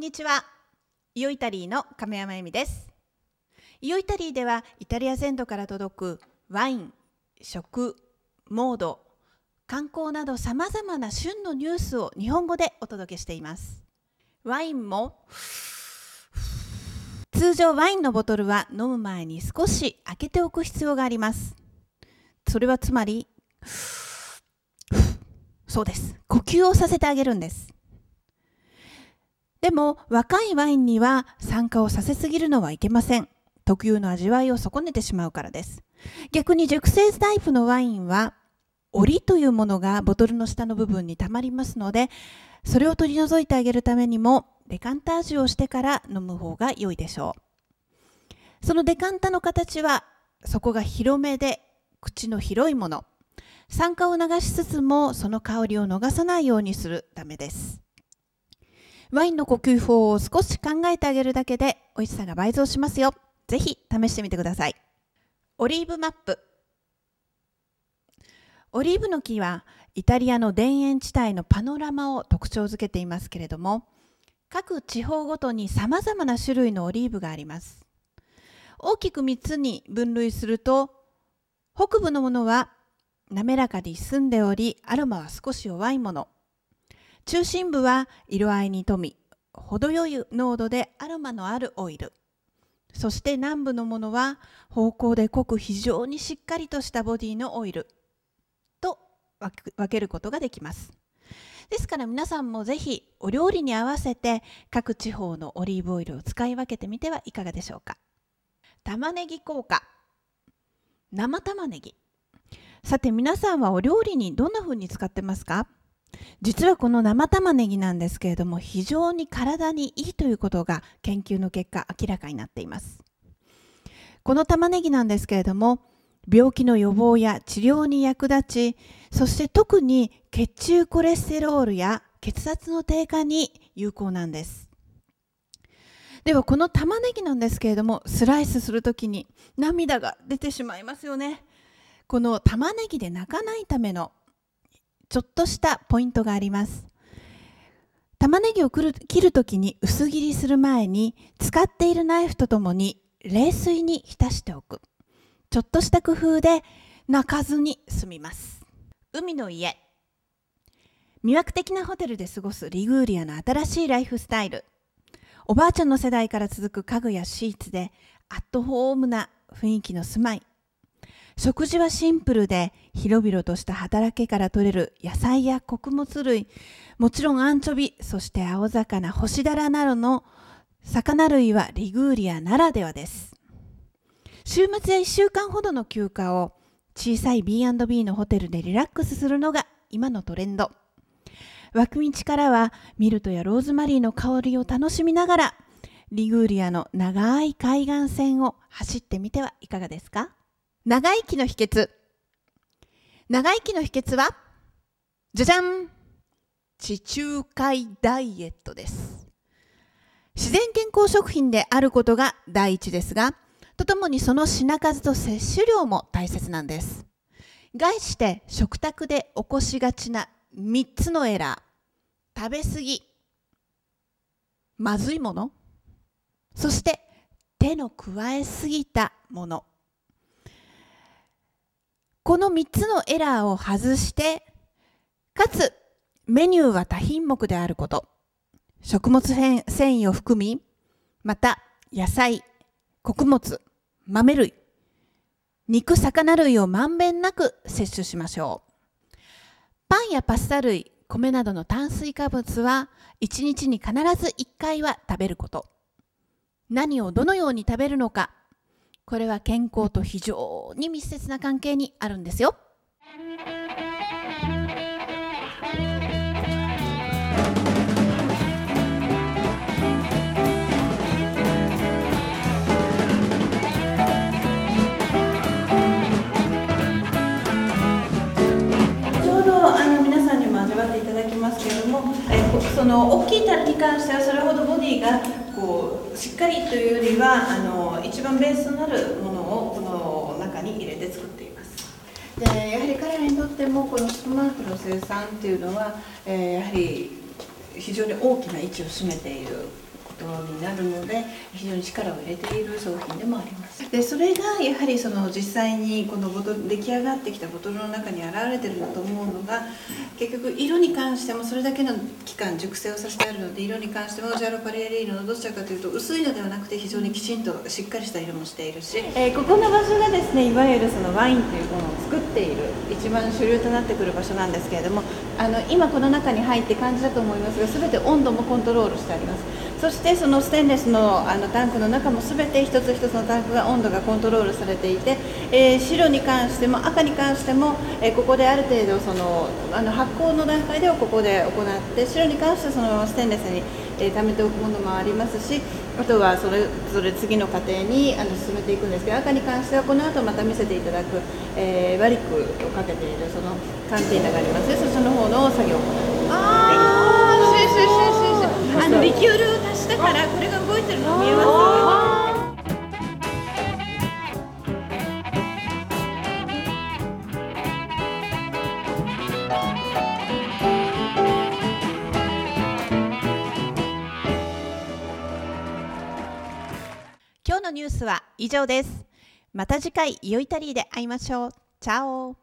んにちは。イオイタリーの亀山由美です。イオイタリーではイタリア全土から届くワイン、食、モード、観光などさまざまな旬のニュースを日本語でお届けしています。ワインも通常ワインのボトルは飲む前に少し開けておく必要があります。それはつまりそうです。呼吸をさせてあげるんです。でも若いワインには酸化をさせすぎるのはいけません。特有の味わいを損ねてしまうからです。逆に熟成タイプのワインは檻というものがボトルの下の部分にたまりますのでそれを取り除いてあげるためにもデカンタージュをしてから飲む方が良いでしょう。そのデカンタの形は底が広めで口の広いもの。酸化を流しつつもその香りを逃さないようにするためです。ワインの呼吸法を少し考えてあげるだけで美味しさが倍増しますよ。ぜひ試してみてください。オリーブマップ。オリーブの木はイタリアの田園地帯のパノラマを特徴づけていますけれども、各地方ごとに様々な種類のオリーブがあります。大きく3つに分類すると、北部のものは滑らかに澄んでおり、アロマは少し弱いもの。中心部は色合いに富み、程よい濃度でアロマのあるオイル。そして南部のものは方向で濃く非常にしっかりとしたボディのオイルと分けることができます。ですから皆さんもぜひお料理に合わせて各地方のオリーブオイルを使い分けてみてはいかがでしょうか。玉ねぎ効果。生玉ねぎ。さて皆さんはお料理にどんな風に使ってますか？実はこの生玉ねぎなんですけれども非常に体にいいということが研究の結果明らかになっています。この玉ねぎなんですけれども病気の予防や治療に役立ちそして特に血中コレステロールや血圧の低下に有効なんです。ではこの玉ねぎなんですけれどもスライスするときに涙が出てしまいますよね。この玉ねぎで泣かないためのちょっとしたポイントがあります。玉ねぎを切るときに薄切りする前に使っているナイフとともに冷水に浸しておく。ちょっとした工夫で泣かずに済みます。海の家。魅惑的なホテルで過ごすリグーリアの新しいライフスタイル。おばあちゃんの世代から続く家具やシーツでアットホームな雰囲気の住まい。食事はシンプルで広々とした働きから取れる野菜や穀物類もちろんアンチョビそして青魚干しだらなどの魚類はリグーリアならではです。週末や1週間ほどの休暇を小さい B&B のホテルでリラックスするのが今のトレンド。脇道からはミルトやローズマリーの香りを楽しみながらリグーリアの長い海岸線を走ってみてはいかがですか？長生きの秘訣。長生きの秘訣はじゃじゃん地中海ダイエットです。自然健康食品であることが第一ですがとともにその品数と摂取量も大切なんです。概して食卓で起こしがちな3つのエラー。食べ過ぎ。まずいもの。そして手の加えすぎたもの。この3つのエラーを外して、かつメニューは多品目であること、食物繊維を含み、また野菜、穀物、豆類、肉、魚類をまんべんなく摂取しましょう。パンやパスタ類、米などの炭水化物は1日に必ず1回は食べること。何をどのように食べるのか、これは健康と非常に密接な関係にあるんですよ。ちょうどあの皆さんにも味わっていただきますけれども、その大きい樽に関してはそれほどボディがこうしっかりというよりはあの一番ベースとなるものをこの中に入れて作っています。でやはり彼らにとってもこのスプマークの生産っていうのは、えーやはり非常に大きな位置を占めていることになるので非常に力を入れている商品でもあります。でそれがやはりその実際にこのボトル出来上がってきたボトルの中に現れてるんだと思うのが結局色に関してもそれだけの期間熟成をさせてあるので色に関してもジャロパリエリーノのどちらかというと薄いのではなくて非常にきちんとしっかりした色もしているし、えー、ここの場所がですねいわゆるそのワインというものを作っている一番主流となってくる場所なんですけれどもあの今この中に入って感じだと思いますが全て温度もコントロールしてありますそしてそのステンレスのあのタンクの中も全て一つ一つのタンクが温度がコントロールされていて、えー、白に関しても赤に関しても、えー、ここである程度そのあの発酵の段階ではここで行って白に関してはそのステンレスに、えー、貯めておくものもありますしあとはそれぞれ次の過程にあの進めていくんですけど赤に関してはこの後また見せていただく、えー、バリックをかけているそのカンテーナがありますそっちの方の作業を行っています。あのリキュールを足したからこれが動いてるの見えます今日のニュースは以上です。また次回、イオイタリーで会いましょう。チャオ